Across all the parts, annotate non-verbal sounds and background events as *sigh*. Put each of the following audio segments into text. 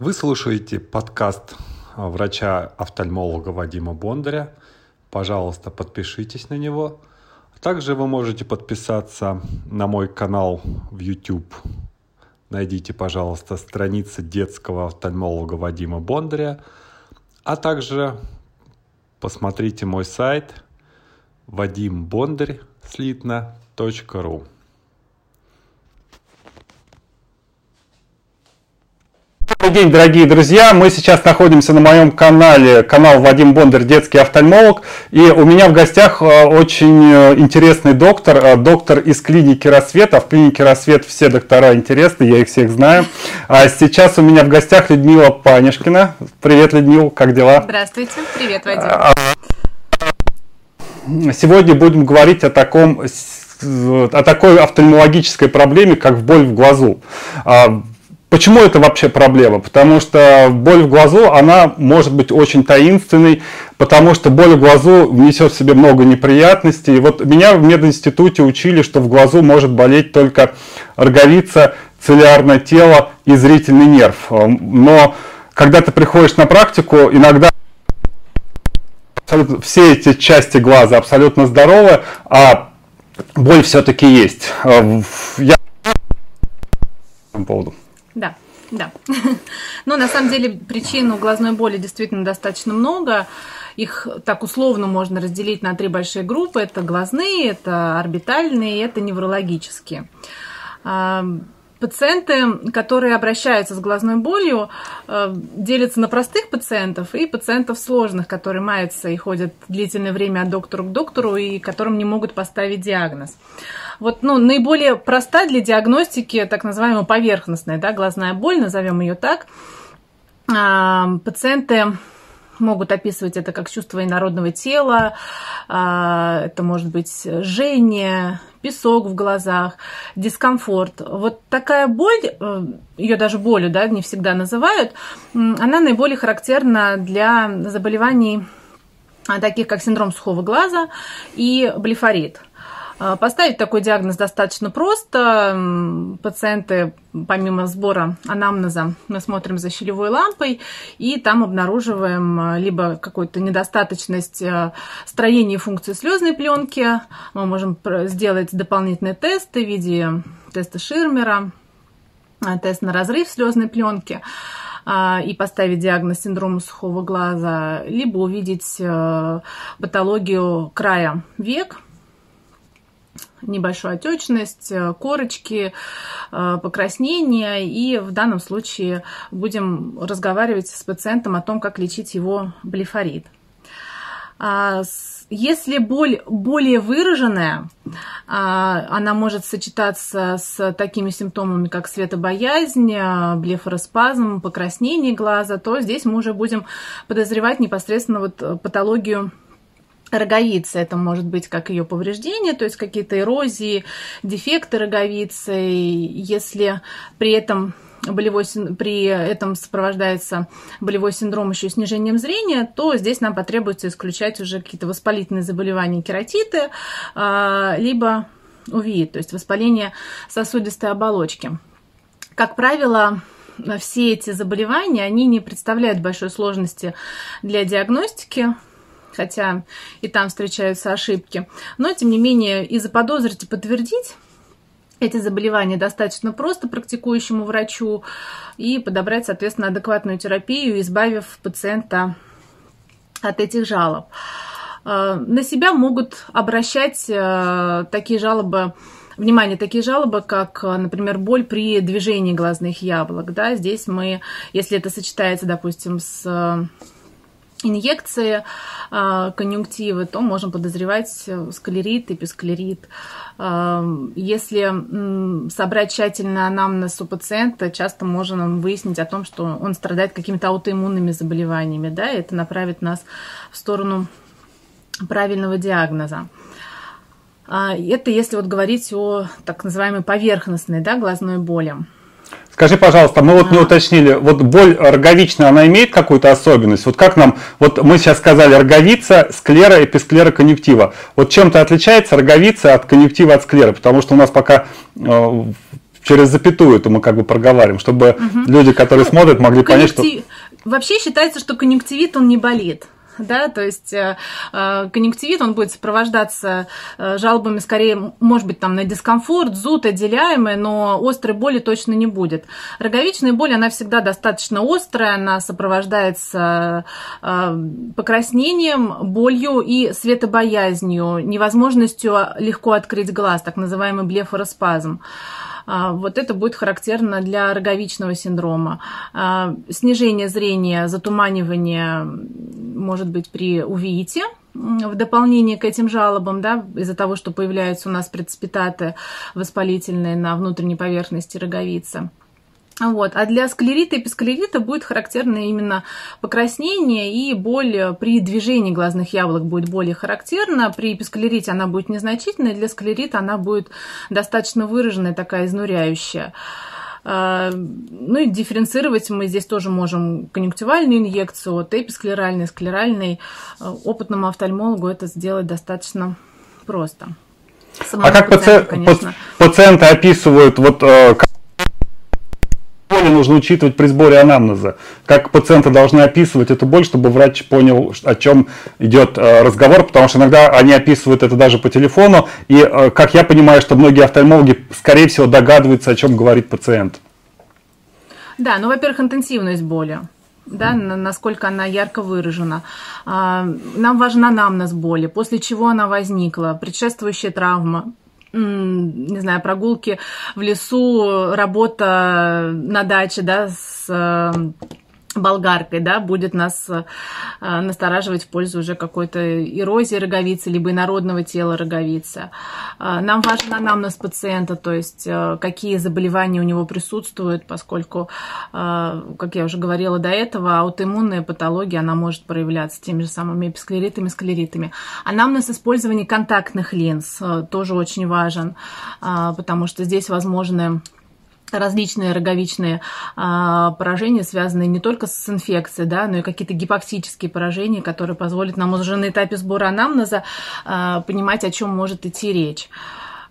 Вы слушаете подкаст врача-офтальмолога Вадима Бондаря. Пожалуйста, подпишитесь на него. Также вы можете подписаться на мой канал в YouTube. Найдите, пожалуйста, страницы детского офтальмолога Вадима Бондаря. А также посмотрите мой сайт вадимбондарь. Добрый день, дорогие друзья! Мы сейчас находимся на моем канале, канал Вадим Бондарь, детский офтальмолог. И у меня в гостях э, очень э, интересный доктор, э, доктор из клиники «Рассвет». А в клинике «Рассвет» все доктора интересны, я их всех знаю. А сейчас у меня в гостях Людмила Панишкина. Привет, Людмила, как дела? Здравствуйте, привет, Вадим. А, сегодня будем говорить о таком о такой офтальмологической проблеме, как боль в глазу. Почему это вообще проблема? Потому что боль в глазу, она может быть очень таинственной, потому что боль в глазу несет в себе много неприятностей. И вот меня в мединституте учили, что в глазу может болеть только роговица, целлярное тело и зрительный нерв. Но когда ты приходишь на практику, иногда все эти части глаза абсолютно здоровы, а боль все-таки есть. Я по поводу. Да, да. *laughs* Но на самом деле причин у глазной боли действительно достаточно много. Их так условно можно разделить на три большие группы. Это глазные, это орбитальные, это неврологические. А, пациенты, которые обращаются с глазной болью, а, делятся на простых пациентов и пациентов сложных, которые маются и ходят длительное время от доктора к доктору и которым не могут поставить диагноз. Вот, ну, наиболее проста для диагностики, так называемая поверхностная, да, глазная боль, назовем ее так. А, пациенты могут описывать это как чувство инородного тела, а, это может быть жжение, песок в глазах, дискомфорт. Вот такая боль, э, ее даже болью да, не всегда называют, она наиболее характерна для заболеваний а, таких как синдром сухого глаза и блефорит. А, поставить такой диагноз достаточно просто. Пациенты, помимо сбора анамнеза, мы смотрим за щелевой лампой и там обнаруживаем а, либо какую-то недостаточность а, строения функции слезной пленки. Мы можем сделать дополнительные тесты в виде теста Ширмера, тест на разрыв слезной пленки и поставить диагноз синдрома сухого глаза, либо увидеть патологию края век – небольшую отечность, э, корочки, э, покраснения. И в данном случае будем разговаривать с пациентом о том, как лечить его блефорит. А, если боль более выраженная, а, она может сочетаться с такими симптомами, как светобоязнь, э, блефороспазм, покраснение глаза, то здесь мы уже будем подозревать непосредственно вот патологию роговицы. Это может быть как ее повреждение, то есть какие-то эрозии, дефекты роговицы. Если при этом болевой, при этом сопровождается болевой синдром еще снижением зрения, то здесь нам потребуется исключать уже какие-то воспалительные заболевания, кератиты, а, либо УВИ, то есть воспаление сосудистой оболочки. Как правило, все эти заболевания, они не представляют большой сложности для диагностики, хотя и там встречаются ошибки. Но, тем не менее, и заподозрить, и подтвердить эти заболевания достаточно просто практикующему врачу и подобрать, соответственно, адекватную терапию, избавив пациента от этих жалоб. Э, на себя могут обращать э, такие жалобы, внимание, такие жалобы, как, например, боль при движении глазных яблок. Да? Здесь мы, если это сочетается, допустим, с инъекции э, конъюнктивы, то можем подозревать э, склерит, эписклерит. Э, если собрать тщательно анамнез у пациента, часто можно выяснить о том, что он страдает какими-то аутоиммунными заболеваниями, да, и это направит нас в сторону правильного диагноза. Это если вот говорить о так называемой поверхностной да, глазной боли. Скажи, пожалуйста, мы вот не уточнили, вот боль роговичная, она имеет какую-то особенность? Вот как нам, вот мы сейчас сказали роговица, склера, эписклера, конъюнктива. Вот чем-то отличается роговица от конъюнктива от склеры? Потому что у нас пока э, через запятую это мы как бы проговариваем, чтобы угу. люди, которые ну, смотрят, могли понять, что... Вообще считается, что конъюнктивит, он не болит да, то есть э, э, конъюнктивит, он будет сопровождаться э, жалобами скорее, может быть, там на дискомфорт, зуд, отделяемый, но острой боли точно не будет. Роговичная боль, она всегда достаточно острая, она сопровождается покраснением, болью и светобоязнью, невозможностью легко открыть глаз, так называемый блефороспазм. А, вот это будет характерно для роговичного синдрома. А, снижение зрения, затуманивание может быть при увеите, в дополнение к этим жалобам, да, из-за того, что появляются у нас прецепитаты воспалительные на внутренней поверхности роговицы. Вот. А для склерита и эписклерита будет характерно именно покраснение и боль при движении глазных яблок будет более характерна. При эписклерите она будет незначительной, для склерита она будет достаточно выраженная, такая изнуряющая. А, ну и дифференцировать мы здесь тоже можем конъюнктивальную инъекцию от эписклеральной, склеральной. А, опытному офтальмологу это сделать достаточно просто. Самому а как пациент, пациенты описывают вот боли нужно учитывать при сборе анамнеза? Как пациенты должны описывать эту боль, чтобы врач понял, о чем идет э, разговор, потому что иногда они описывают это даже по телефону, и, э, как я понимаю, что многие офтальмологи, скорее всего, догадываются, о чем говорит пациент. Да, ну, во-первых, интенсивность боли да, насколько она ярко выражена. А, нам важен анамнез боли, после чего она возникла, предшествующая травма, не знаю, прогулки в лесу, работа на даче, да, с э, болгаркой, да, будет нас э, настораживать в пользу уже какой-то эрозии роговицы, либо инородного тела роговицы. Э, нам важен анамнез пациента, то есть э, какие заболевания у него присутствуют, поскольку, как я уже говорила до этого, аутоиммунная патология, она может проявляться теми же самыми эписклеритами, склеритами. Анамнез использования контактных линз тоже очень важен, потому что здесь возможны различные роговичные а, поражения, связанные не только с инфекцией, да, но и какие-то гипоксические поражения, которые позволят нам уже на этапе сбора анамнеза а, понимать, о чем может идти речь.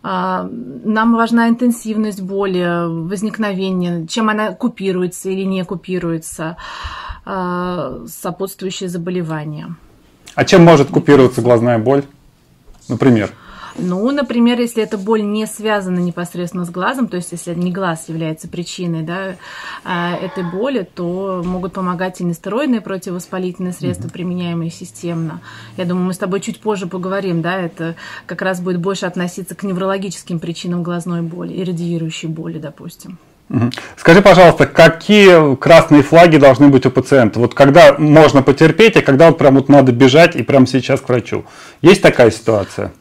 А, нам важна интенсивность боли, возникновение, чем она купируется или не купируется, а, сопутствующие заболевания. А чем может купироваться глазная боль, например? Ну, например, если эта боль не связана непосредственно с глазом, то есть если не глаз является причиной да, а, этой боли, то могут помогать и нестероидные противовоспалительные средства, mm применяемые системно. Я думаю, мы с тобой чуть позже поговорим, да, это как раз будет больше относиться к неврологическим причинам глазной боли и радиирующей боли, допустим. Скажи, пожалуйста, какие красные флаги должны быть у пациента? Вот когда можно потерпеть, а когда вот прям вот надо бежать и прямо сейчас к врачу? Есть такая ситуация?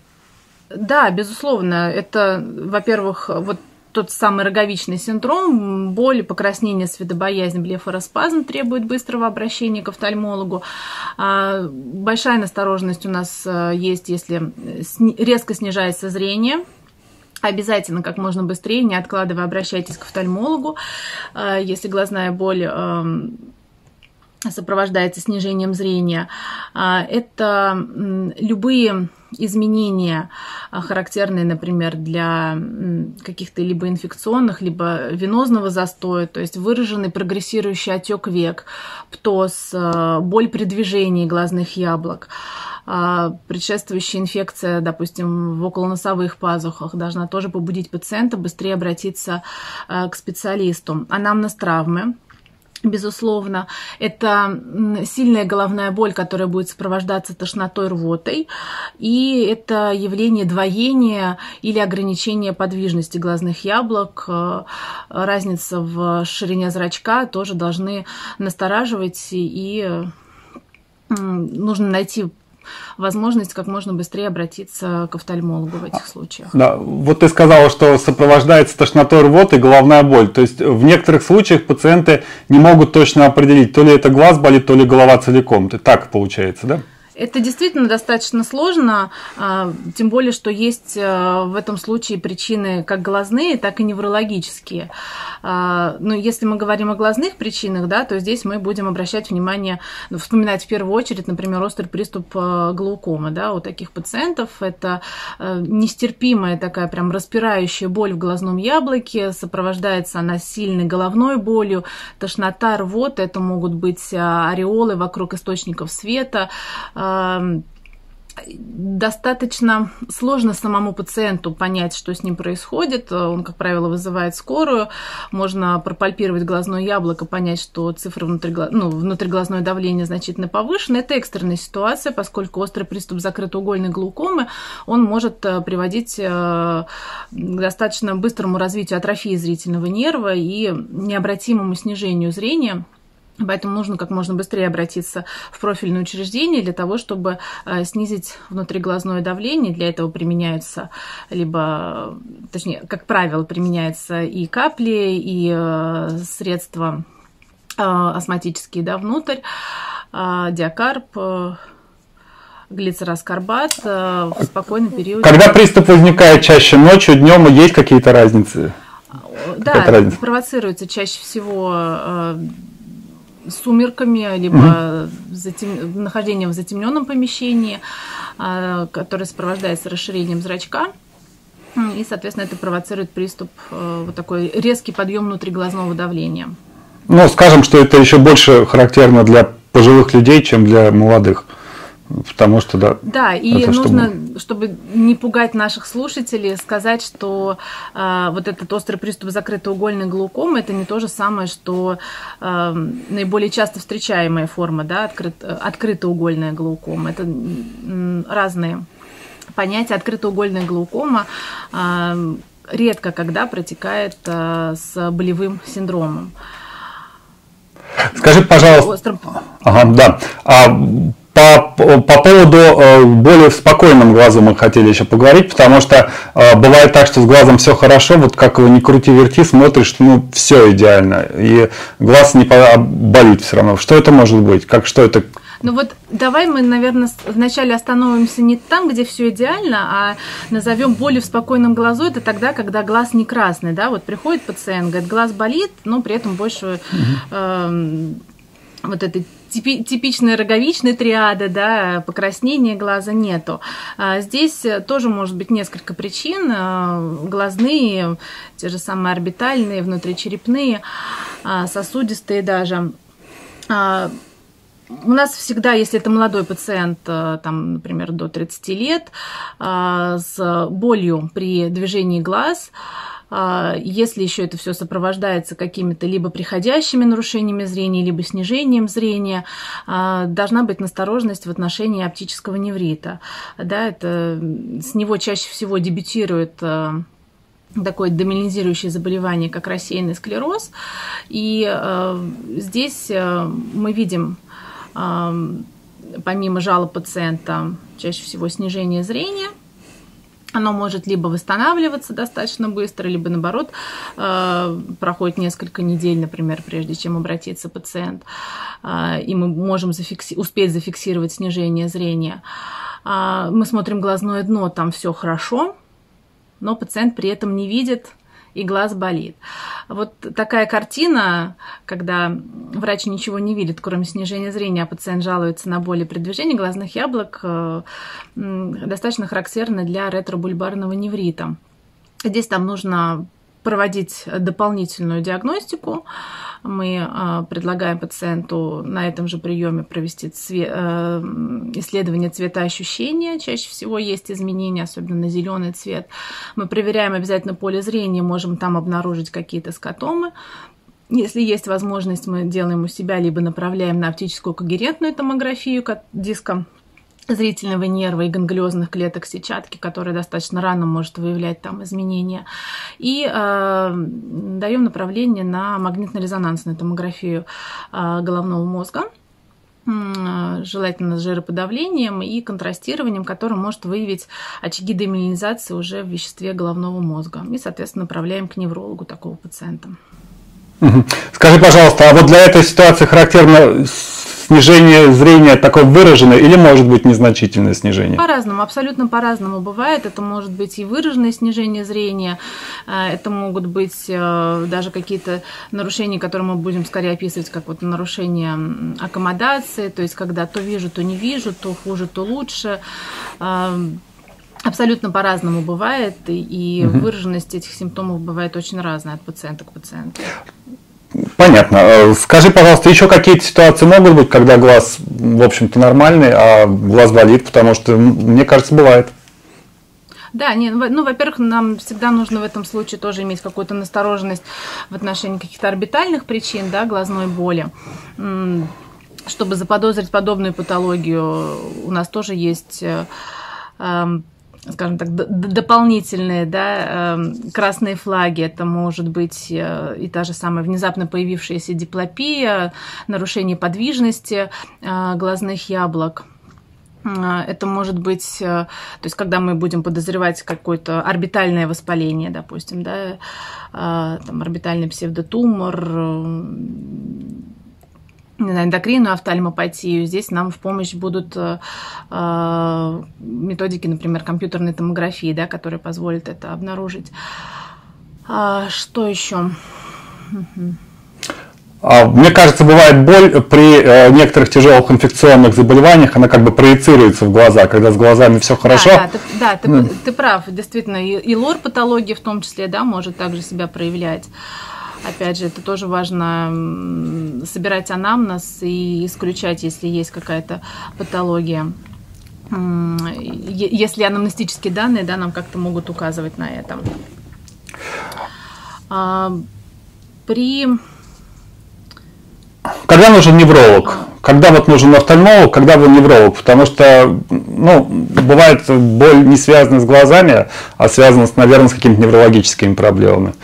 Да, безусловно. Это, во-первых, вот тот самый роговичный синдром, боль, покраснение, светобоязнь, блефороспазм требует быстрого обращения к офтальмологу. А, большая настороженность у нас э, есть, если резко снижается зрение, Обязательно как можно быстрее, не откладывая, обращайтесь к офтальмологу. А, если глазная боль эм, сопровождается снижением зрения. А, это любые изменения, а, характерные, например, для каких-то либо инфекционных, либо венозного застоя, то есть выраженный прогрессирующий отек век, птоз, а, боль при движении глазных яблок, предшествующая инфекция, допустим, в околоносовых пазухах должна тоже побудить пациента быстрее обратиться к специалисту. Анамнез травмы, Безусловно, это сильная головная боль, которая будет сопровождаться тошнотой, рвотой, и это явление двоения или ограничения подвижности глазных яблок. Э, разница в ширине зрачка тоже должны настораживать, и нужно найти возможность как можно быстрее обратиться к офтальмологу в этих случаях. Да, вот ты сказала, что сопровождается тошнотой, рвотой, головная боль. То есть в некоторых случаях пациенты не могут точно определить, то ли это глаз болит, то ли голова целиком. Так получается, да? Это действительно достаточно сложно, а, тем более, что есть а, в этом случае причины как глазные, так и неврологические. А, Но если мы говорим о глазных причинах, да, то здесь мы будем обращать внимание, ну, вспоминать в первую очередь, например, острый приступ глаукомы. Да, у таких пациентов это нестерпимая такая прям распирающая боль в глазном яблоке, сопровождается она сильной головной болью, тошнота, рвота, это могут быть ореолы вокруг источников света, достаточно сложно самому пациенту понять, что с ним происходит. Он, как правило, вызывает скорую. Можно пропальпировать глазное яблоко, понять, что цифра внутри, ну, внутриглазное давление значительно повышено. Это экстренная ситуация, поскольку острый приступ закрытоугольной глаукомы, он может э, приводить э, к достаточно быстрому развитию атрофии зрительного нерва и необратимому снижению зрения – Поэтому нужно как можно быстрее обратиться в профильное учреждение для того, чтобы э, снизить внутриглазное давление. Для этого применяются либо, точнее, как правило, применяются и капли, и э, средства э, астматические да, внутрь, диакарп, глицераскорбат в спокойный период. Когда приступ возникает чаще ночью, днем, есть какие-то разницы? Да, разница? провоцируется чаще всего сумерками, либо угу. затем... нахождением в затемненном помещении, а, которое сопровождается расширением зрачка. И, соответственно, это провоцирует приступ, э, вот такой резкий подъем внутриглазного давления. Ну, скажем, что это еще больше характерно для пожилых людей, чем для молодых. Потому что, да. Да, и нужно, чтобы... чтобы не пугать наших слушателей, сказать, что э, вот этот острый приступ закрытоугольной глаукомы это не то же самое, что э, наиболее часто встречаемая форма, да, открыт, открытоугольная глаукома. Это э, разные понятия. Открытоугольная глаукома э, редко когда протекает э, с болевым синдромом. Скажи, пожалуйста. Острым... Ага, да. А по, по поводу э, более в спокойном глазу мы хотели еще поговорить, потому что э, бывает так, что с глазом все хорошо, вот как его не крути верти, смотришь, ну все идеально, и глаз не болит все равно. Что это может быть? Как что это? Ну вот давай мы, наверное, вначале остановимся не там, где все идеально, а назовем болью в спокойном глазу. Это тогда, когда глаз не красный, да? Вот приходит пациент, говорит, глаз болит, но при этом больше э, вот этой типи, типичная роговичная триада, да, покраснения глаза нету. А здесь тоже может быть несколько причин. А, глазные, те же самые орбитальные, внутричерепные, а, сосудистые даже. У нас всегда, если это молодой пациент, там, например, до 30 лет, с болью при движении глаз, если еще это все сопровождается какими-то либо приходящими нарушениями зрения, либо снижением зрения, а, должна быть настороженность в отношении оптического неврита. Да, это, с него чаще всего дебютирует а, такое доминализирующее заболевание, как рассеянный склероз. И здесь мы видим, помимо жалоб пациента, чаще всего снижение зрения – оно может либо восстанавливаться достаточно быстро, либо наоборот э, проходит несколько недель, например, прежде чем обратиться пациент, э, и мы можем зафикси- успеть зафиксировать снижение зрения. А, мы смотрим глазное дно, там все хорошо, но пациент при этом не видит и глаз болит. Вот такая картина, когда врач ничего не видит, кроме снижения зрения, а пациент жалуется на боли при движении глазных яблок, э, достаточно характерна для ретробульбарного неврита. Здесь там нужно проводить дополнительную диагностику. Мы а, предлагаем пациенту на этом же приеме провести цве- э, исследование цветоощущения. Чаще всего есть изменения, особенно на зеленый цвет. Мы проверяем обязательно поле зрения, можем там обнаружить какие-то скотомы. Если есть возможность, мы делаем у себя, либо направляем на оптическую когерентную томографию диска зрительного нерва и ганглиозных клеток сетчатки, которая достаточно рано может выявлять там изменения. И э, даем направление на магнитно-резонансную томографию э, головного мозга желательно с жироподавлением и контрастированием, который может выявить очаги демиелинизации уже в веществе головного мозга. И, соответственно, направляем к неврологу такого пациента. Скажи, пожалуйста, а вот для этой ситуации характерно снижение зрения такое выраженное или может быть незначительное снижение? По-разному, абсолютно по-разному бывает. Это может быть и выраженное снижение зрения, э, это могут быть э, даже какие-то нарушения, которые мы будем скорее описывать как вот нарушение аккомодации, то есть когда то вижу, то не вижу, то хуже, то лучше. Абсолютно по-разному бывает, и угу. выраженность этих симптомов бывает очень разная от пациента к пациенту. Понятно. Э, скажи, пожалуйста, еще какие-то ситуации могут быть, когда глаз, в общем-то, нормальный, а глаз болит, потому что, мне кажется, бывает. Да, не, ну, ну, во-первых, нам всегда нужно в этом случае тоже иметь какую-то настороженность в отношении каких-то орбитальных причин, да, глазной боли. Чтобы заподозрить подобную патологию, у нас тоже есть э, эм, скажем так, дополнительные да, эм, красные флаги. Это может быть э, и та же самая внезапно появившаяся диплопия, нарушение подвижности э, глазных яблок. Э, это может быть, то есть когда мы будем подозревать какое-то орбитальное воспаление, допустим, да, там орбитальный псевдотумор, эндокринную офтальмопатию. Здесь нам в помощь будут э, э, методики, например, компьютерной томографии, да, которые позволят это обнаружить. А, что еще? А, мне кажется, бывает боль при э, некоторых тяжелых инфекционных заболеваниях, она как бы проецируется в глаза, когда с глазами все хорошо. Да, да, ты, да, ты, mm. ты прав, действительно, и, и лор-патология в том числе, да, может также себя проявлять. Опять же, это тоже важно собирать анамнез и исключать, если есть какая-то патология. Если анамнестические данные да, нам как-то могут указывать на это. А, при... Когда нужен невролог? Когда вот нужен офтальмолог, когда вы невролог? Потому что, ну, бывает боль не связана с глазами, а связана, наверное, с какими-то неврологическими проблемами.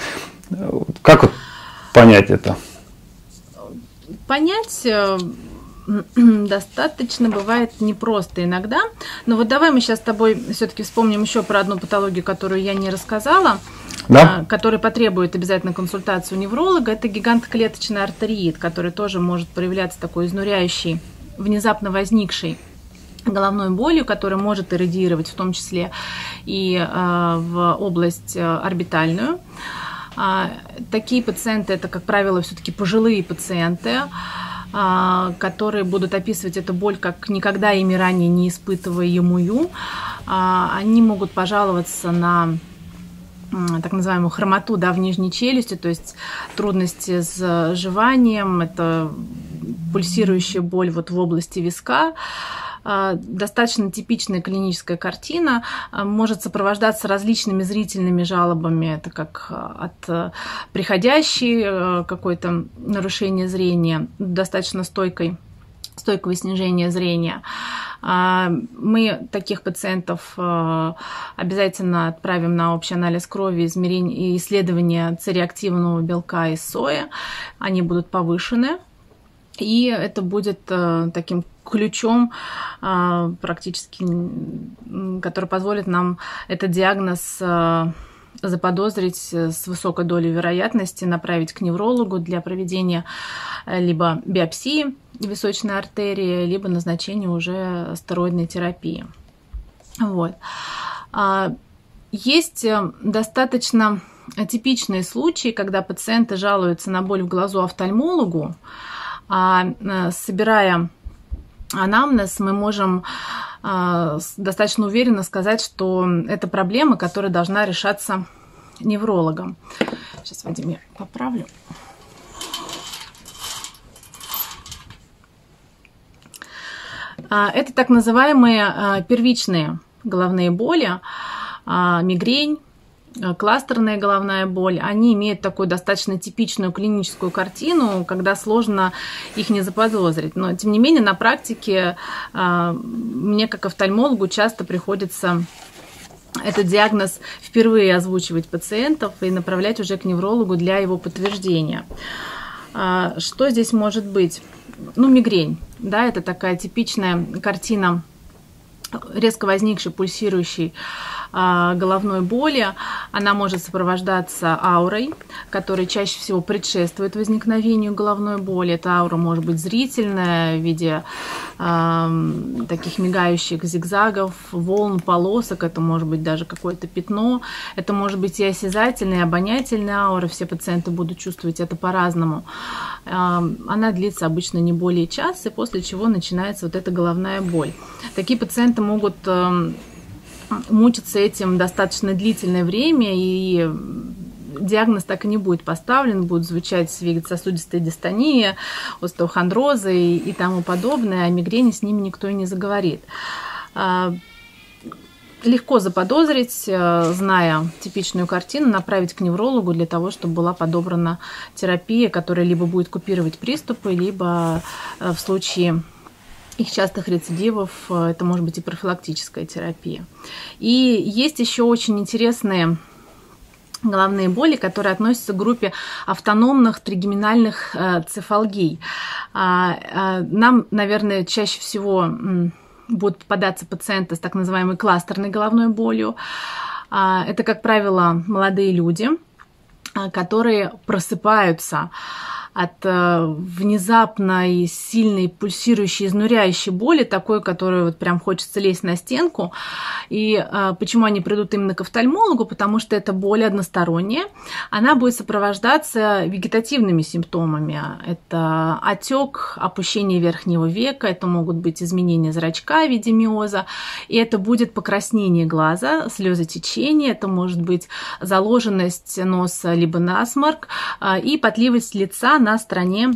Как вот понять это? Понять э, *clears throat* достаточно бывает непросто иногда. Но вот давай мы сейчас с тобой все-таки вспомним еще про одну патологию, которую я не рассказала, да? А, которая потребует обязательно консультацию невролога. Это гигантоклеточный артериит, который тоже может проявляться такой изнуряющий, внезапно возникший головной болью, которая может иррадиировать в том числе и э, в область э, орбитальную. А, такие пациенты это, как правило, все-таки пожилые пациенты, а, которые будут описывать эту боль как никогда ими ранее не испытываемую. А, они могут пожаловаться на так называемую хромоту да, в нижней челюсти, то есть трудности с жеванием, это пульсирующая боль вот в области виска, а, достаточно типичная клиническая картина, а, может сопровождаться различными зрительными жалобами, это как а, от приходящей какое-то нарушение зрения, достаточно стойкой стойкого снижения зрения. Мы таких пациентов обязательно отправим на общий анализ крови, измерение и исследование цереактивного белка из сои. Они будут повышены, и это будет э, таким ключом э, практически, который позволит нам этот диагноз э, заподозрить с высокой долей вероятности, направить к неврологу для проведения либо биопсии височной артерии, либо назначения уже стероидной терапии. Вот. А, есть достаточно типичные случаи, когда пациенты жалуются на боль в глазу офтальмологу, собирая анамнез, мы можем э, достаточно уверенно сказать, что это проблема, которая должна решаться неврологом. Сейчас, Вадим, я поправлю. А, это так называемые э, первичные головные боли, мигрень, Э, кластерная головная боль, они имеют такую достаточно типичную клиническую картину, когда сложно их не заподозрить. Но, тем не менее, на практике э, мне, как офтальмологу, часто приходится этот диагноз впервые озвучивать пациентов и направлять уже к неврологу для его подтверждения. А, что здесь может быть? Ну, мигрень, да, это такая типичная картина резко возникшей пульсирующей головной боли, она может сопровождаться аурой, которая чаще всего предшествует возникновению головной боли. Эта аура может быть зрительная в виде таких мигающих зигзагов, волн, полосок, это может быть даже какое-то пятно, это может быть и осязательная, и обонятельная аура, все пациенты будут чувствовать это по-разному. Она длится обычно не более часа, после чего начинается вот эта головная боль. Такие пациенты могут мучиться этим достаточно длительное время, и диагноз так и не будет поставлен, будет звучать вегетососудистая дистония, остеохондрозы и, и тому подобное, а мигрени с ними никто и не заговорит. А, легко заподозрить, э, зная типичную картину, направить к неврологу для того, чтобы была подобрана терапия, которая либо будет купировать приступы, либо э, в случае их частых рецидивов э, это может быть и профилактическая терапия. И есть еще очень интересные головные боли, которые относятся к группе автономных тригеминальных э, цефалгий. А, а, нам, наверное, чаще всего будут попадаться пациенты с так называемой кластерной головной болью. А, это, как правило, молодые люди, которые просыпаются от э, внезапной, сильной, пульсирующей, изнуряющей боли, такой, которую вот прям хочется лезть на стенку. И э, почему они придут именно к офтальмологу? Потому что это боль односторонняя. Она будет сопровождаться вегетативными симптомами. Это отек, опущение верхнего века, это могут быть изменения зрачка в виде миоза, и это будет покраснение глаза, слезотечение, это может быть заложенность носа либо насморк э, и потливость лица на стороне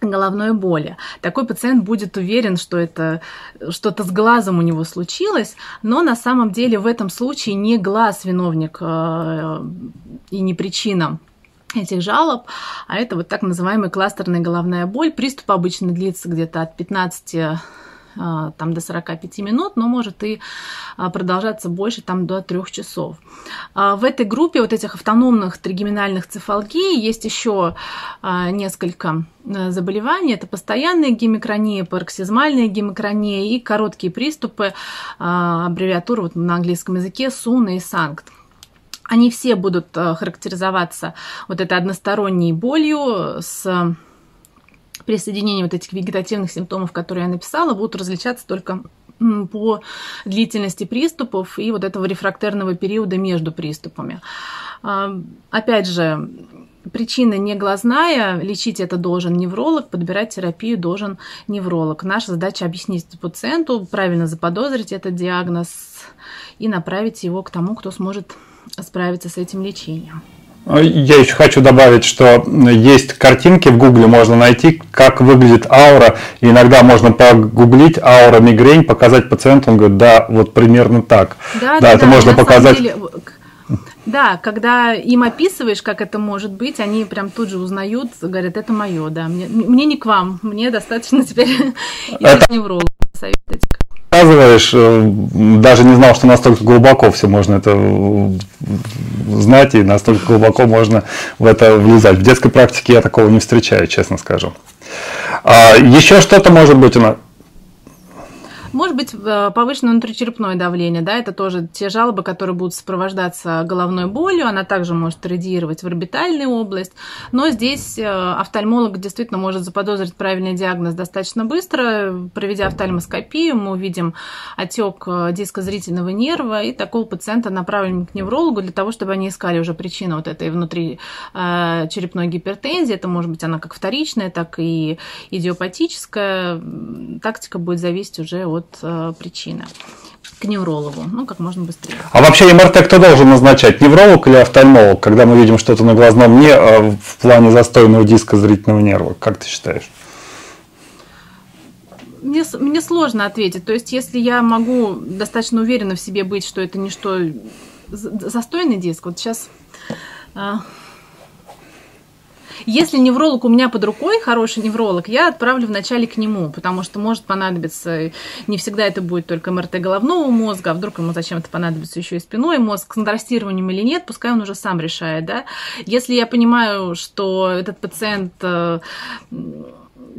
головной боли. Такой пациент будет уверен, что это что-то с глазом у него случилось, но на самом деле в этом случае не глаз виновник э, и не причина этих жалоб, а это вот так называемая кластерная головная боль. Приступ обычно длится где-то от 15 а, там до 45 минут, но может и а, продолжаться больше там до 3 часов. А, в этой группе вот этих автономных тригеминальных цефалгий есть еще несколько заболеваний. Это постоянная гемикрония, пароксизмальная гемикрония и короткие приступы, аббревиатура вот на английском языке СУНА и САНКТ. Они все будут характеризоваться вот этой односторонней болью с присоединение вот этих вегетативных симптомов, которые я написала, будут различаться только по длительности приступов и вот этого рефрактерного периода между приступами. А, опять же, причина не глазная, лечить это должен невролог, подбирать терапию должен невролог. Наша задача объяснить пациенту, правильно заподозрить этот диагноз и направить его к тому, кто сможет справиться с этим лечением. Я еще хочу добавить, что есть картинки в Гугле, можно найти, как выглядит аура. И иногда можно погуглить аура мигрень, показать пациенту, он говорит, да, вот примерно так. Да, да, да это да, можно показать. Деле, да, когда им описываешь, как это может быть, они прям тут же узнают, говорят, это мое, да. Мне, мне не к вам, мне достаточно теперь *laughs* это... невролога советовать рассказываешь, э, даже не знал, что настолько глубоко все можно это э, знать, и настолько глубоко можно в это влезать. В детской практике я такого не встречаю, честно скажу. А еще что-то может быть у нас. Может быть, э, повышенное внутричерепное давление, да, это тоже те жалобы, которые будут сопровождаться головной болью, она также может радиировать в орбитальную область, но здесь э, офтальмолог действительно может заподозрить правильный диагноз достаточно быстро, проведя офтальмоскопию, мы увидим отек э, дискозрительного нерва, и такого пациента направим к неврологу для того, чтобы они искали уже причину вот этой внутри черепной гипертензии, это может быть она как вторичная, так и идиопатическая, тактика будет зависеть уже от от э, причины к неврологу, ну, как можно быстрее. А вообще МРТ кто должен назначать, невролог или офтальмолог, когда мы видим что-то на глазном не а в плане застойного диска зрительного нерва? Как ты считаешь? Мне, мне сложно ответить. То есть, если я могу достаточно уверенно в себе быть, что это не что застойный диск, вот сейчас а, если невролог у меня под рукой, хороший невролог, я отправлю вначале к нему, потому что может понадобиться, не всегда это будет только МРТ головного мозга, а вдруг ему зачем-то понадобится еще и спиной мозг, с контрастированием или нет, пускай он уже сам решает, да. Если я понимаю, что этот пациент э,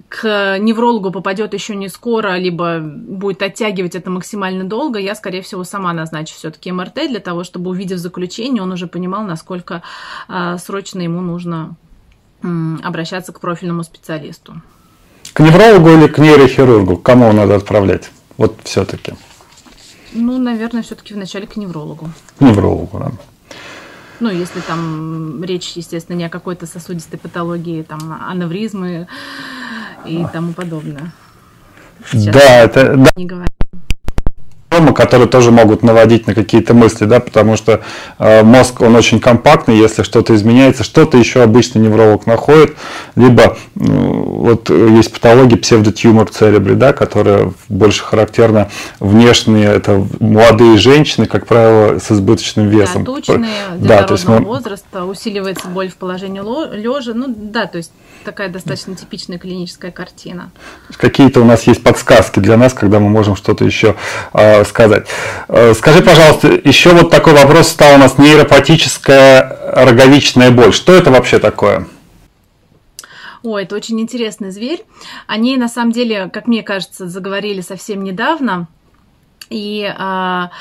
к неврологу попадет еще не скоро, либо будет оттягивать это максимально долго, я, скорее всего, сама назначу все-таки МРТ для того, чтобы, увидев заключение, он уже понимал, насколько э, срочно ему нужно обращаться к профильному специалисту. К неврологу или к нейрохирургу? К кому надо отправлять? Вот все-таки. Ну, наверное, все-таки вначале к неврологу. К неврологу, да. Ну, если там речь, естественно, не о какой-то сосудистой патологии, там, аневризмы и тому подобное. Сейчас да, это... Да. Не говорю которые тоже могут наводить на какие-то мысли, да, потому что э, мозг, он очень компактный, если что-то изменяется, что-то еще обычно невролог находит, либо э, вот есть патология псевдотюмор церебри, да, которая больше характерна внешние, это молодые женщины, как правило, с избыточным весом. Да, тучные, да, то есть мы... возраста, усиливается боль в положении лежа, ну да, то есть такая достаточно типичная клиническая картина. Какие-то у нас есть подсказки для нас, когда мы можем что-то еще э, сказать. Э, скажи, пожалуйста, еще вот такой вопрос стал у нас нейропатическая роговичная боль. Что это вообще такое? О, это очень интересный зверь. Они, на самом деле, как мне кажется, заговорили совсем недавно. И а,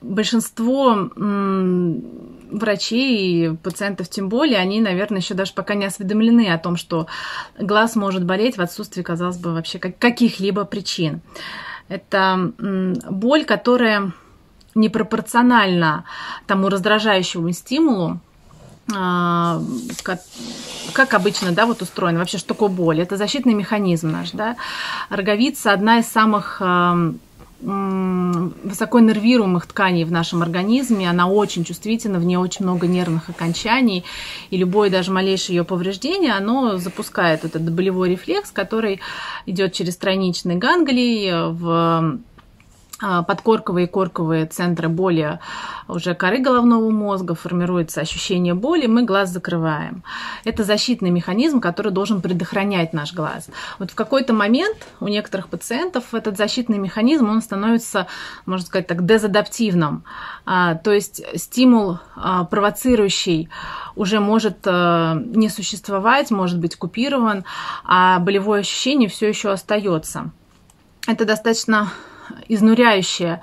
большинство врачей и пациентов тем более, они, наверное, еще даже пока не осведомлены о том, что глаз может болеть в отсутствии, казалось бы, вообще каких-либо причин. Это боль, которая непропорциональна тому раздражающему стимулу, а, как, как обычно, да, вот устроена вообще, что такое боль? Это защитный механизм наш, да. Роговица одна из самых высоко нервируемых тканей в нашем организме, она очень чувствительна, в ней очень много нервных окончаний, и любое даже малейшее ее повреждение, оно запускает этот болевой рефлекс, который идет через тройничный ганглий в подкорковые и корковые центры боли уже коры головного мозга, формируется ощущение боли, мы глаз закрываем. Это защитный механизм, который должен предохранять наш глаз. Вот в какой-то момент у некоторых пациентов этот защитный механизм, он становится, можно сказать так, дезадаптивным. А, то есть стимул а, провоцирующий уже может не существовать, может быть купирован, а болевое ощущение все еще остается. Это достаточно изнуряющее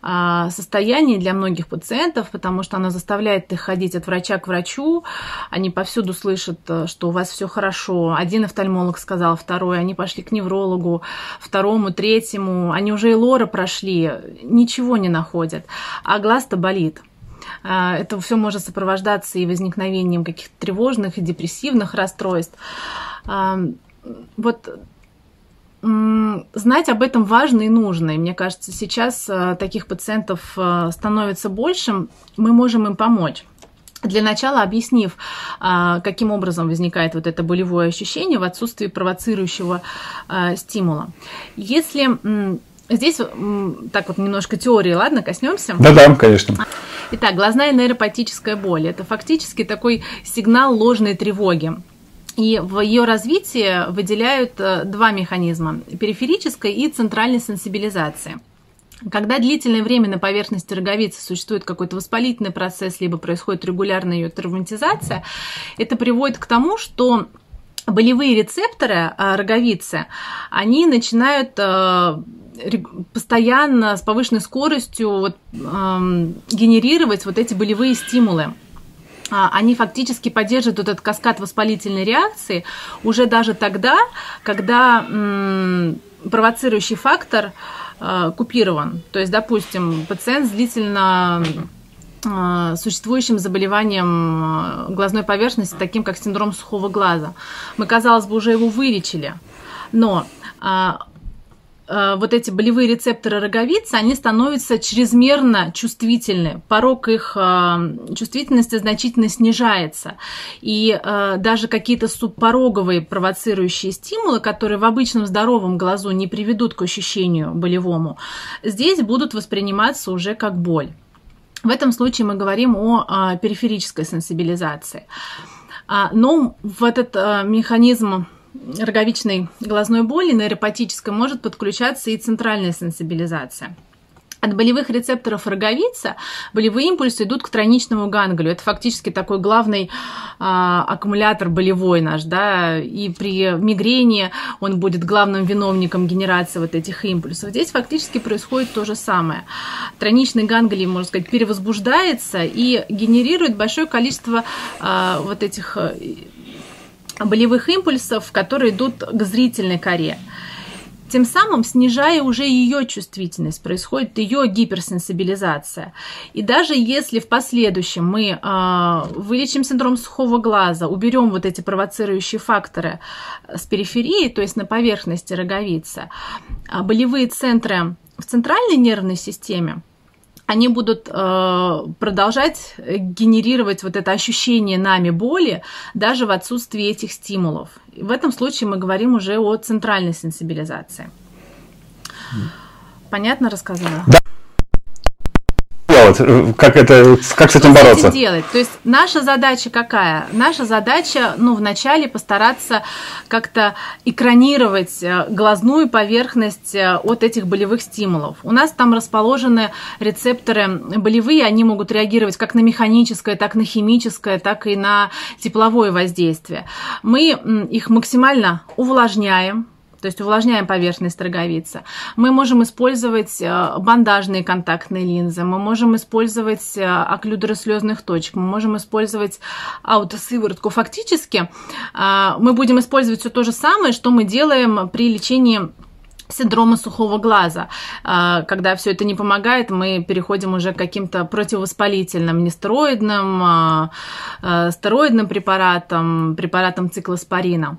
а, состояние для многих пациентов, потому что она заставляет их ходить от врача к врачу. Они повсюду слышат, э, что у вас все хорошо. Один офтальмолог сказал, второй. Они пошли к неврологу, второму, третьему. Они уже и лора прошли, ничего не находят. А глаз-то болит. А, это все может сопровождаться и возникновением каких-то тревожных и депрессивных расстройств. Вот Знать об этом важно и нужно. И мне кажется, сейчас э, таких пациентов э, становится больше, мы можем им помочь. Для начала объяснив, э, каким образом возникает вот это болевое ощущение в отсутствии провоцирующего стимула. Если Здесь так вот немножко теории, ладно, коснемся? Да-да, конечно. Итак, глазная нейропатическая боль – это фактически такой сигнал ложной тревоги. И в ее развитии выделяют э, два механизма – периферической и центральной сенсибилизации. Когда длительное время на поверхности роговицы существует какой-то воспалительный процесс, либо происходит регулярная ее травматизация, это приводит к тому, что болевые рецепторы э, роговицы, они начинают э, постоянно с повышенной скоростью вот, эм, генерировать вот эти болевые стимулы. А, они фактически поддерживают этот каскад воспалительной реакции уже даже тогда, когда провоцирующий фактор э, купирован. То есть, допустим, пациент с длительно э, существующим заболеванием глазной поверхности, таким как синдром сухого глаза. Мы, казалось бы, уже его вылечили, но вот эти болевые рецепторы роговицы, они становятся чрезмерно чувствительны. Порог их э, чувствительности значительно снижается. И э, даже какие-то субпороговые провоцирующие стимулы, которые в обычном здоровом глазу не приведут к ощущению болевому, здесь будут восприниматься уже как боль. В этом случае мы говорим о периферической сенсибилизации. А, но в этот механизм роговичной глазной боли, нейропатической, может подключаться и центральная сенсибилизация. от болевых рецепторов роговицы болевые импульсы идут к тройничному ганглию. Это фактически такой главный а, аккумулятор болевой наш, да, и при мигрени он будет главным виновником генерации вот этих импульсов. Здесь фактически происходит то же самое. Тройничный ганглий, можно сказать, перевозбуждается и генерирует большое количество а, вот этих болевых импульсов, которые идут к зрительной коре тем самым снижая уже ее чувствительность, происходит ее гиперсенсибилизация. И даже если в последующем мы э, вылечим синдром сухого глаза, уберем вот эти провоцирующие факторы с периферии, то есть на поверхности роговицы, а болевые центры в центральной нервной системе они будут э, продолжать генерировать вот это ощущение нами боли даже в отсутствии этих стимулов. В этом случае мы говорим уже о центральной сенсибилизации. Понятно рассказала? Да делать? Как, это, как с этим Что бороться? С этим делать? То есть наша задача какая? Наша задача, ну, вначале постараться как-то экранировать э, глазную поверхность э, от этих болевых стимулов. У нас там расположены рецепторы болевые, они могут реагировать как на механическое, так на химическое, так и на тепловое воздействие. Мы их максимально увлажняем, то есть увлажняем поверхность роговицы. Мы можем использовать э, бандажные контактные линзы, мы можем использовать э, оклюдеры слезных точек, мы можем использовать аутосыворотку. Фактически э, мы будем использовать все то же самое, что мы делаем при лечении синдрома сухого глаза. Когда все это не помогает, мы переходим уже к каким-то противовоспалительным, нестероидным, стероидным препаратам, препаратам циклоспорина.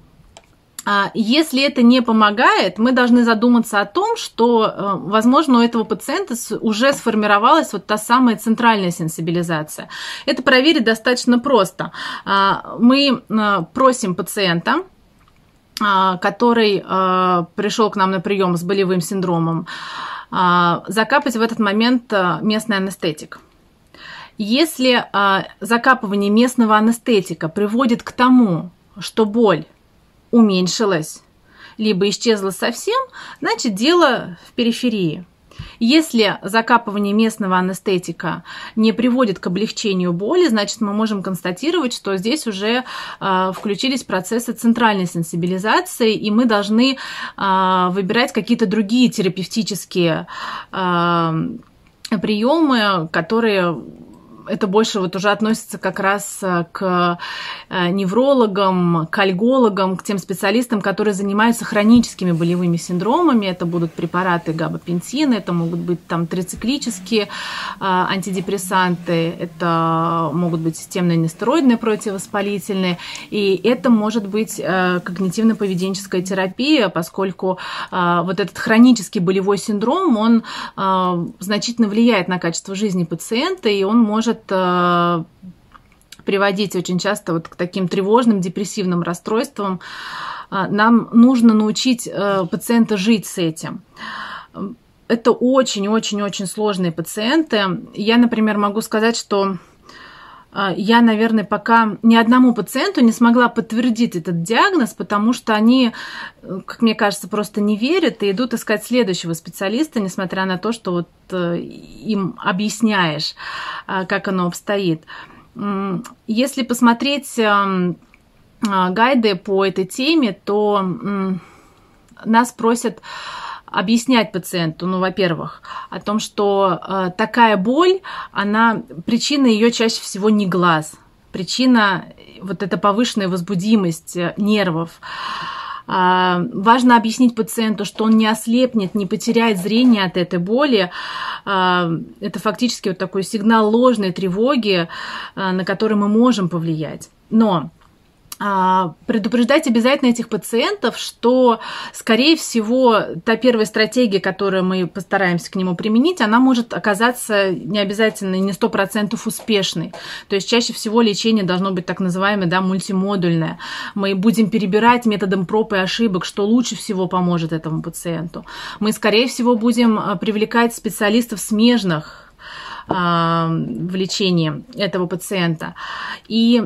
А, если это не помогает, мы должны задуматься о том, что, э, возможно, у этого пациента уже сформировалась вот та самая центральная сенсибилизация. Это проверить достаточно просто. А, мы э, просим пациента, а, который пришел к нам на прием с болевым синдромом, закапать в этот момент э, местный анестетик. Если закапывание местного анестетика приводит к тому, что боль уменьшилась, либо исчезла совсем, значит дело в периферии. Если закапывание местного анестетика не приводит к облегчению боли, значит мы можем констатировать, что здесь уже э, включились процессы центральной сенсибилизации, и мы должны э, выбирать какие-то другие терапевтические э, приемы, которые это больше вот уже относится как раз э, к э, неврологам, к альгологам, к тем специалистам, которые занимаются хроническими болевыми синдромами. Это будут препараты габапентина, это могут быть там трициклические э, антидепрессанты, это могут быть системные нестероидные противовоспалительные, и это может быть когнитивно-поведенческая терапия, поскольку вот этот хронический болевой синдром, он значительно влияет на качество жизни пациента, и он может может э, приводить очень часто вот к таким тревожным, депрессивным расстройствам. Э, нам нужно научить э, пациента жить с этим. Это очень-очень-очень сложные пациенты. Я, например, могу сказать, что я, наверное, пока ни одному пациенту не смогла подтвердить этот диагноз, потому что они, как мне кажется, просто не верят и идут искать следующего специалиста, несмотря на то, что вот им объясняешь, как оно обстоит. Если посмотреть гайды по этой теме, то нас просят объяснять пациенту, ну, во-первых, о том, что э, такая боль, она, причина ее чаще всего не глаз, причина вот эта повышенная возбудимость э, нервов. Э, важно объяснить пациенту, что он не ослепнет, не потеряет зрение от этой боли. Э, это фактически вот такой сигнал ложной тревоги, э, на который мы можем повлиять. Но предупреждать обязательно этих пациентов, что, скорее всего, та первая стратегия, которую мы постараемся к нему применить, она может оказаться не обязательно не сто процентов успешной. То есть чаще всего лечение должно быть так называемое да, мультимодульное. Мы будем перебирать методом проб и ошибок, что лучше всего поможет этому пациенту. Мы, скорее всего, будем а, привлекать специалистов смежных а, в лечении этого пациента. И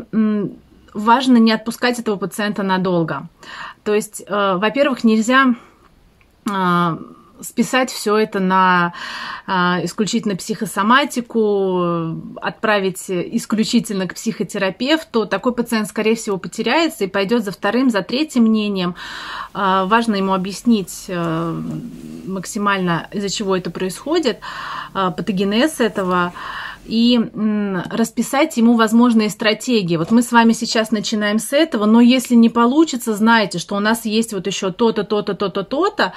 важно не отпускать этого пациента надолго. То есть, э, во-первых, нельзя э, списать все это на а, исключительно психосоматику, отправить исключительно к психотерапевту, такой пациент, скорее всего, потеряется и пойдет за вторым, за третьим мнением. Важно ему объяснить максимально, из-за чего это происходит, патогенез этого и расписать ему возможные стратегии. Вот мы с вами сейчас начинаем с этого, но если не получится, знайте, что у нас есть вот еще то-то, то-то, то-то, то-то,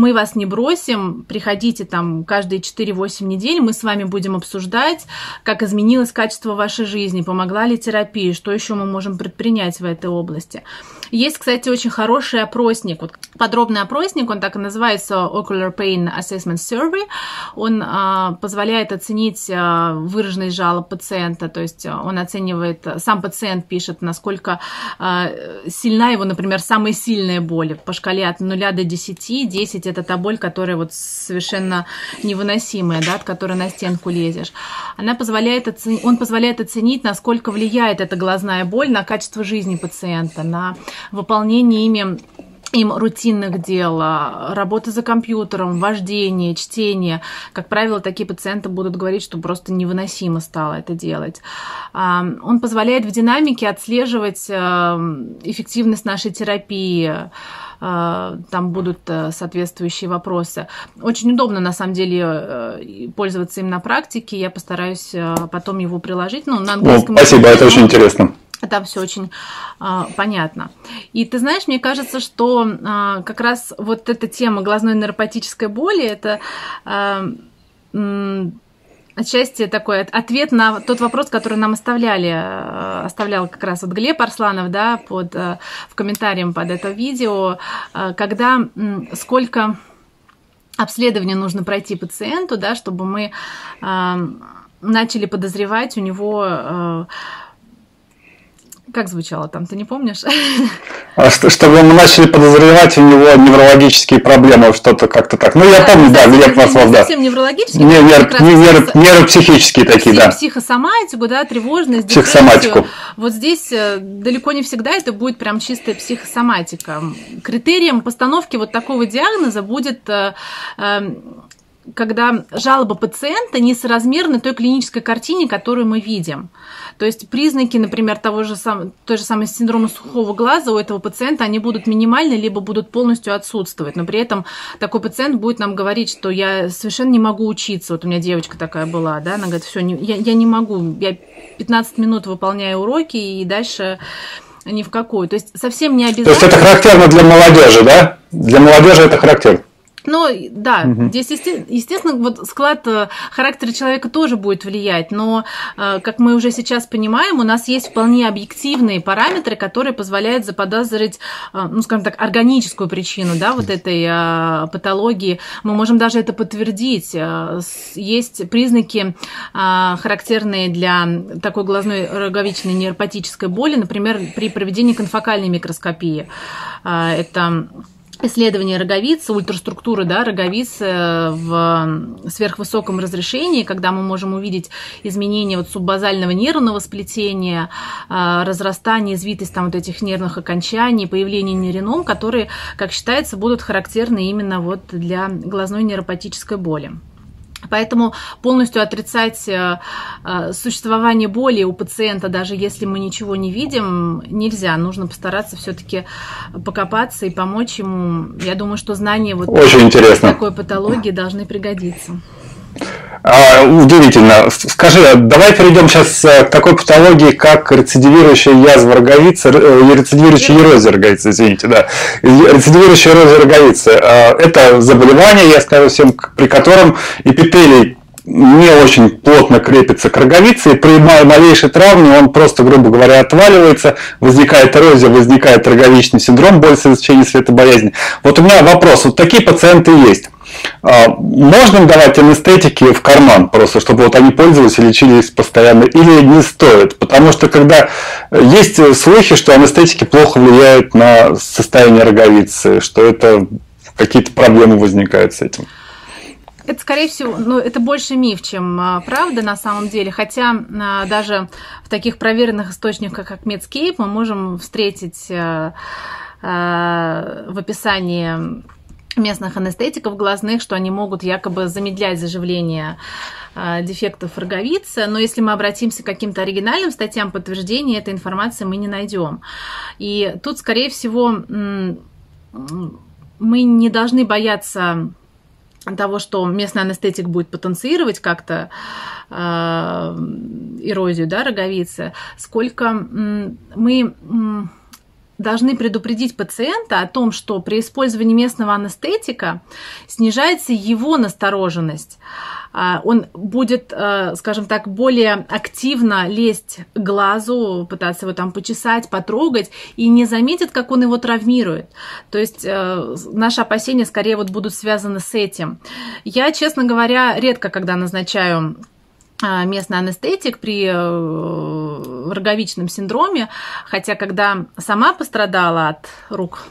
мы вас не бросим, приходите там каждые 4-8 недель, мы с вами будем обсуждать, как изменилось качество вашей жизни, помогла ли терапия, что еще мы можем предпринять в этой области. Есть, кстати, очень хороший опросник, вот подробный опросник, он так и называется Ocular Pain Assessment Survey, он а, позволяет оценить а, выраженность жалоб пациента, то есть он оценивает, сам пациент пишет, насколько а, сильна его, например, самая сильная боль по шкале от 0 до 10, 10 это та боль, которая вот совершенно невыносимая, да, от которой на стенку лезешь. Она позволяет оценить, он позволяет оценить, насколько влияет эта глазная боль на качество жизни пациента, на выполнение ими им рутинных дел, работа за компьютером, вождение, чтение. Как правило, такие пациенты будут говорить, что просто невыносимо стало это делать. Он позволяет в динамике отслеживать э, эффективность нашей терапии, там будут э, соответствующие вопросы. Очень удобно, на самом деле, э, пользоваться им на практике. Я постараюсь потом его приложить. Ну, на английском. Ну, спасибо, это очень интересно. Там все очень а, понятно. И ты знаешь, мне кажется, что а, как раз вот эта тема глазной нейропатической боли, это а, отчасти такой ответ на тот вопрос, который нам оставляли, э, оставлял как раз вот Глеб Арсланов, да, под, э, в комментариях под это видео, э, когда сколько обследований нужно пройти пациенту, да, чтобы мы начали подозревать у него как звучало там, ты не помнишь? *laughs* А что, чтобы мы начали подозревать у него неврологические проблемы, что-то как-то так. Ну, я а, помню, да, Глеб назвал, да. Совсем неврологические. Не, нер, не, нер, нейропсихические такие, да. Психосоматику, да, тревожность, Психосоматику. Вот здесь э, далеко не всегда это будет прям чистая психосоматика. Критерием постановки вот такого диагноза будет э, эм, когда жалоба пациента несоразмерна той клинической картине, которую мы видим. То есть признаки, например, того же сам, той же самой синдрома сухого глаза у этого пациента, они будут минимальны, либо будут полностью отсутствовать. Но при этом такой пациент будет нам говорить, что я совершенно не могу учиться. Вот у меня девочка такая была, да, она говорит, все, я, я не могу, я 15 минут выполняю уроки и дальше ни в какую. То есть совсем не обязательно. То есть это характерно для молодежи, да? Для молодежи это характерно. Но да, угу. здесь, естественно, вот склад э, характера человека тоже будет влиять, но, э, как мы уже сейчас понимаем, у нас есть вполне объективные параметры, которые позволяют заподозрить, э, ну, скажем так, органическую причину, да, вот этой патологии. Мы можем даже это подтвердить. Есть признаки, характерные для такой глазной роговичной нейропатической боли, например, при проведении конфокальной микроскопии. Это исследование роговицы, ультраструктуры да, роговицы в сверхвысоком разрешении, когда мы можем увидеть изменения вот суббазального нервного сплетения, а, разрастание, извитость там вот этих нервных окончаний, появление нейрином, которые, как считается, будут характерны именно вот для глазной нейропатической боли. Поэтому полностью отрицать э, э, существование боли у пациента, даже если мы ничего не видим, нельзя. Нужно постараться все-таки покопаться и помочь ему. Я думаю, что знания вот Очень такой патологии должны пригодиться. А, удивительно. Скажи, давай перейдем сейчас э, к такой патологии, как рецидивирующая язва роговицы, э, рецидивирующая ерозия роговицы, извините, да. Рецидивирующая ерозия роговицы. А, это заболевание, я скажу всем, при котором эпителий не очень плотно крепится к роговице, и при малейшей травме он просто, грубо говоря, отваливается, возникает эрозия, возникает роговичный синдром, боль света светобоязни. Вот у меня вопрос, вот такие пациенты есть. А, можно давать анестетики в карман, просто чтобы вот они пользовались и лечились постоянно, или не стоит? Потому что когда есть слухи, что анестетики плохо влияют на состояние роговицы, что это какие-то проблемы возникают с этим. Это, скорее всего, ну, это больше миф, чем а, правда на самом деле. Хотя а, даже в таких проверенных источниках, как Medscape, мы можем встретить в описании местных анестетиков глазных, что они могут якобы замедлять заживление э, дефектов роговицы, но если мы обратимся к каким-то оригинальным статьям подтверждения этой информации мы не найдем. И тут, скорее всего, мы не должны бояться того, что местный анестетик будет потенцировать как-то э, эрозию да, роговицы, сколько мы должны предупредить пациента о том, что при использовании местного анестетика снижается его настороженность. А, он будет, э, скажем так, более активно лезть к глазу, пытаться его там почесать, потрогать, и не заметит, как он его травмирует. То есть э, наши опасения скорее вот будут связаны с этим. Я, честно говоря, редко, когда назначаю местный анестетик при э, роговичном синдроме, хотя когда сама пострадала от рук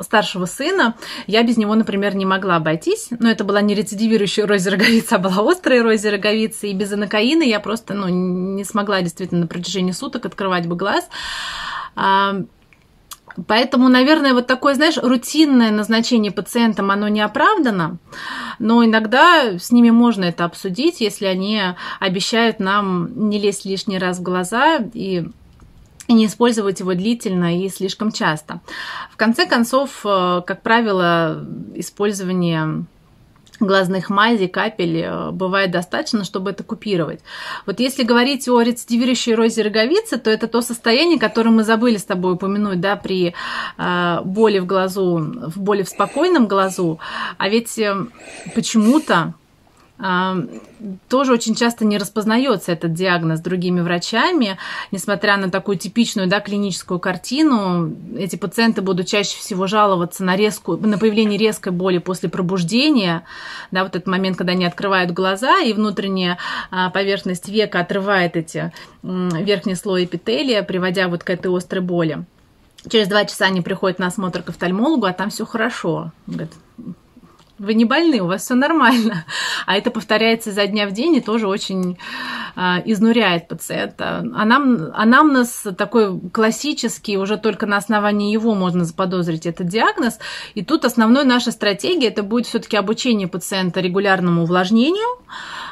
старшего сына, я без него, например, не могла обойтись, но это была не рецидивирующая эрозия роговицы, а была острая эрозия роговицы, и без анокаина я просто ну, не смогла действительно на протяжении суток открывать бы глаз. Поэтому, наверное, вот такое, знаешь, рутинное назначение пациентам, оно не оправдано, но иногда с ними можно это обсудить, если они обещают нам не лезть лишний раз в глаза и и не использовать его длительно и слишком часто. В конце концов, э, как правило, использование глазных мазей, капель э, бывает достаточно, чтобы это купировать. Вот если говорить о рецидивирующей эрозе роговицы, то это то состояние, которое мы забыли с тобой упомянуть, да, при э, боли в глазу, в боли в спокойном глазу. А ведь э, почему-то тоже очень часто не распознается этот диагноз другими врачами, несмотря на такую типичную да, клиническую картину. Эти пациенты будут чаще всего жаловаться на, резкую, на появление резкой боли после пробуждения, да, вот этот момент, когда они открывают глаза, и внутренняя а, поверхность века отрывает эти верхний слой эпителия, приводя вот к этой острой боли. Через два часа они приходят на осмотр к офтальмологу, а там все хорошо. Говорят, вы не больны, у вас все нормально. А это повторяется за дня в день и тоже очень э, изнуряет пациента. Анам, анамнез такой классический, уже только на основании его можно заподозрить этот диагноз. И тут основной наша стратегия это будет все-таки обучение пациента регулярному увлажнению,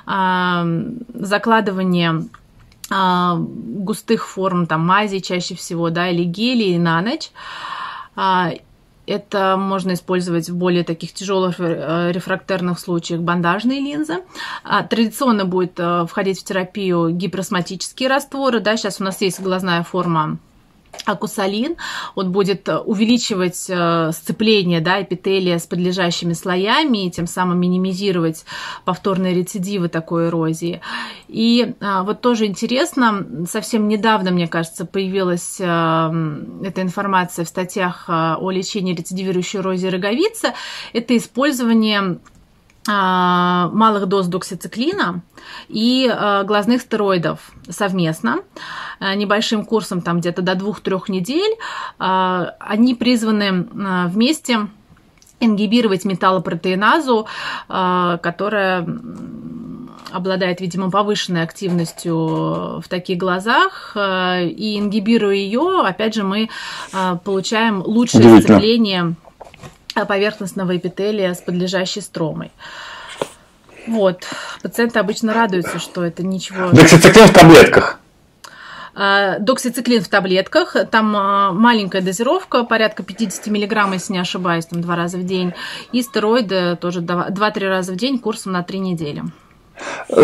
э, закладывание густых форм, там, мази чаще всего, да, или гелий на ночь. Это можно использовать в более таких тяжелых э, рефрактерных случаях бандажные линзы. А, традиционно будет э, входить в терапию гиперосматические растворы. Да, сейчас у нас есть глазная форма акусалин, он будет э, увеличивать э, сцепление да, эпителия с подлежащими слоями и тем самым минимизировать повторные рецидивы такой эрозии. И а, вот тоже интересно, совсем недавно, мне кажется, появилась эта информация в статьях о лечении рецидивирующей эрозии роговицы, это использование малых доз доксициклина и а, глазных стероидов совместно а, небольшим курсом, там где-то до 2-3 недель. Они призваны вместе ингибировать металлопротеиназу, которая обладает, видимо, повышенной активностью в таких глазах, и ингибируя ее, опять же, мы получаем лучшее сцепление поверхностного эпителия с подлежащей стромой. Вот. Пациенты обычно радуются, что это ничего... Доксициклин в таблетках. А, доксициклин в таблетках, там а, маленькая дозировка, порядка 50 миллиграмм, если не ошибаюсь, там два раза в день. И стероиды тоже 2-3 раза в день курсом на 3 недели.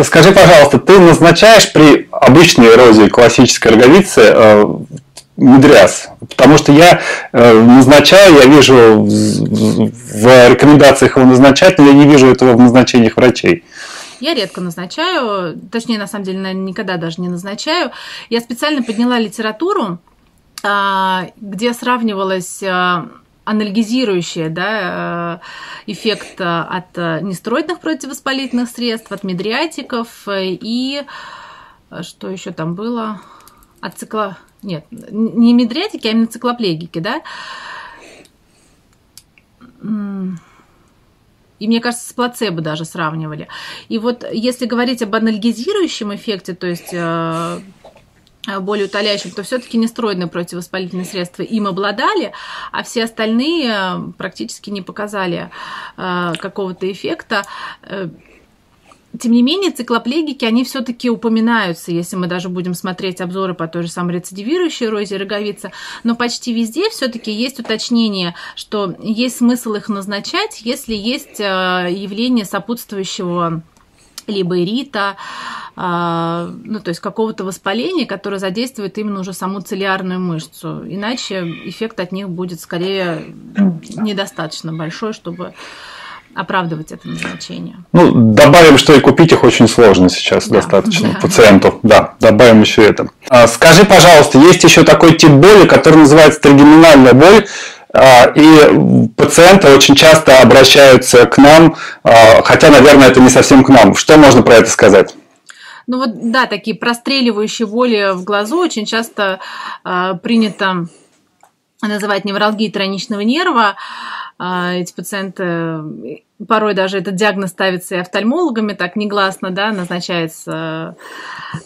Скажи, пожалуйста, ты назначаешь при обычной эрозии классической роговицы э, Медряс. Потому что я э, назначаю, я вижу в рекомендациях его назначать, но я не вижу этого в назначениях врачей. Я редко назначаю, точнее, на самом деле, никогда даже не назначаю. Я специально подняла литературу, а, где сравнивалась а, анальгезирующая да, э, эффект от нестероидных противовоспалительных средств, от медриатиков и что еще там было? От цикла нет, не медриатики, а именно циклоплегики, да. И мне кажется, с плацебо даже сравнивали. И вот если говорить об анальгезирующем эффекте, то есть э, более утоляющим, то все-таки нестероидные противовоспалительные средства им обладали, а все остальные практически не показали какого-то эффекта. Тем не менее, циклоплегики, они все-таки упоминаются, если мы даже будем смотреть обзоры по той же самой рецидивирующей розе роговица, но почти везде все-таки есть уточнение, что есть смысл их назначать, если есть э, явление сопутствующего либо ирита, а, ну, то есть какого-то воспаления, которое задействует именно уже саму целиарную мышцу. Иначе эффект от них будет скорее недостаточно большой, чтобы оправдывать это назначение. Ну, добавим, что и купить их очень сложно сейчас да, достаточно да. пациенту. Да, добавим еще это. А, скажи, пожалуйста, есть еще такой тип боли, который называется тригеминальная боль, а, и пациенты очень часто обращаются к нам, а, хотя, наверное, это не совсем к нам. Что можно про это сказать? Ну вот, да, такие простреливающие боли в глазу очень часто э, принято называть невралгией троничного нерва. Эти пациенты, порой даже этот диагноз ставится и офтальмологами, так негласно, да, назначается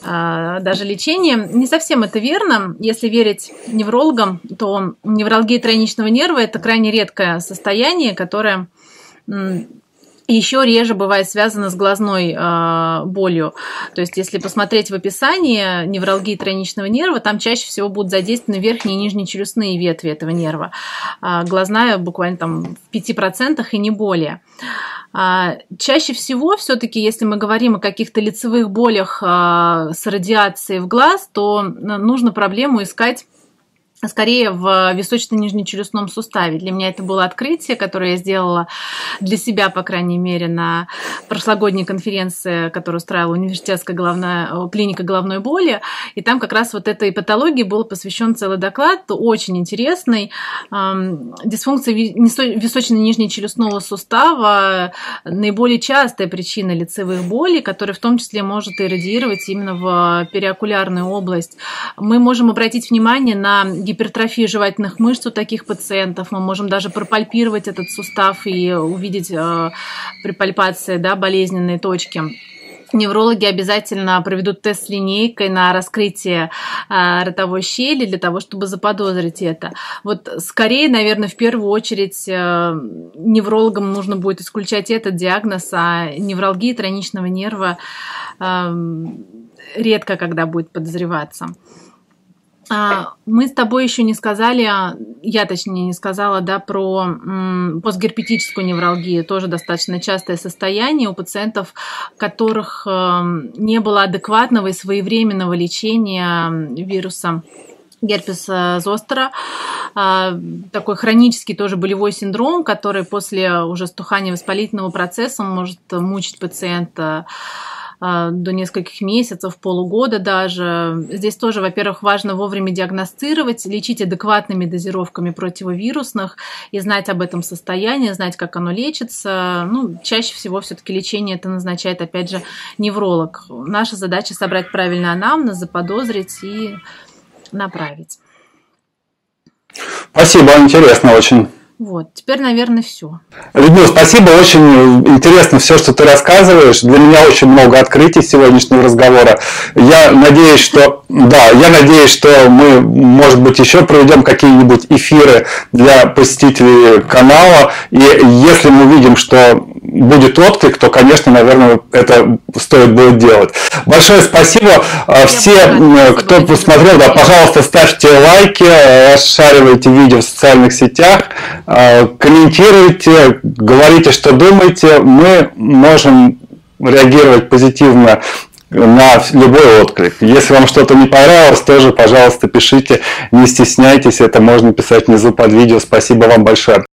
а, даже лечение. Не совсем это верно. Если верить неврологам, то невралгия тройничного нерва – это крайне редкое состояние, которое еще реже бывает связано с глазной э, болью. То есть, если посмотреть в описании невралгии тройничного нерва, там чаще всего будут задействованы верхние и нижние челюстные ветви этого нерва. А глазная буквально там в 5% и не более. А, чаще всего, все-таки, если мы говорим о каких-то лицевых болях а, с радиацией в глаз, то нужно проблему искать скорее в височно-нижнечелюстном суставе. Для меня это было открытие, которое я сделала для себя, по крайней мере, на прошлогодней конференции, которую устраивала университетская головная, клиника головной боли. И там как раз вот этой патологии был посвящен целый доклад, очень интересный. Дисфункция височно-нижнечелюстного сустава наиболее частая причина лицевых болей, которая в том числе может иррадиировать именно в периокулярную область. Мы можем обратить внимание на гипертрофии жевательных мышц у таких пациентов. Мы можем даже пропальпировать этот сустав и увидеть э, при пальпации да, болезненные точки неврологи обязательно проведут тест с линейкой на раскрытие э, ротовой щели для того, чтобы заподозрить это. Вот скорее, наверное, в первую очередь э, неврологам нужно будет исключать этот диагноз, а невралгия троничного нерва э, редко когда будет подозреваться. А, мы с тобой еще не сказали, а, я точнее не сказала, да, про постгерпетическую невралгию, тоже достаточно частое состояние у пациентов, которых эм, не было адекватного и своевременного лечения вируса герпеса зостера, а, такой хронический тоже болевой синдром, который после уже стухания воспалительного процесса может мучить пациента до нескольких месяцев, полугода даже. Здесь тоже, во-первых, важно вовремя диагностировать, лечить адекватными дозировками противовирусных и знать об этом состоянии, знать, как оно лечится. Ну, чаще всего все-таки лечение это назначает, опять же, невролог. Наша задача собрать правильный анамнез, заподозрить и направить. Спасибо, интересно очень. Вот, теперь, наверное, все. Людмила, спасибо, очень интересно все, что ты рассказываешь. Для меня очень много открытий сегодняшнего разговора. Я надеюсь, что да, я надеюсь, что мы, может быть, еще проведем какие-нибудь эфиры для посетителей канала. И если мы видим, что будет отклик, то, конечно, наверное, это стоит будет делать. Большое спасибо. А, все, кто посмотрел, да, пожалуйста, ставьте лайки, расшаривайте видео в социальных сетях, комментируйте, говорите, что думаете. Мы можем реагировать позитивно на любой отклик. Если вам что-то не понравилось, тоже, пожалуйста, пишите, не стесняйтесь, это можно писать внизу под видео. Спасибо вам большое.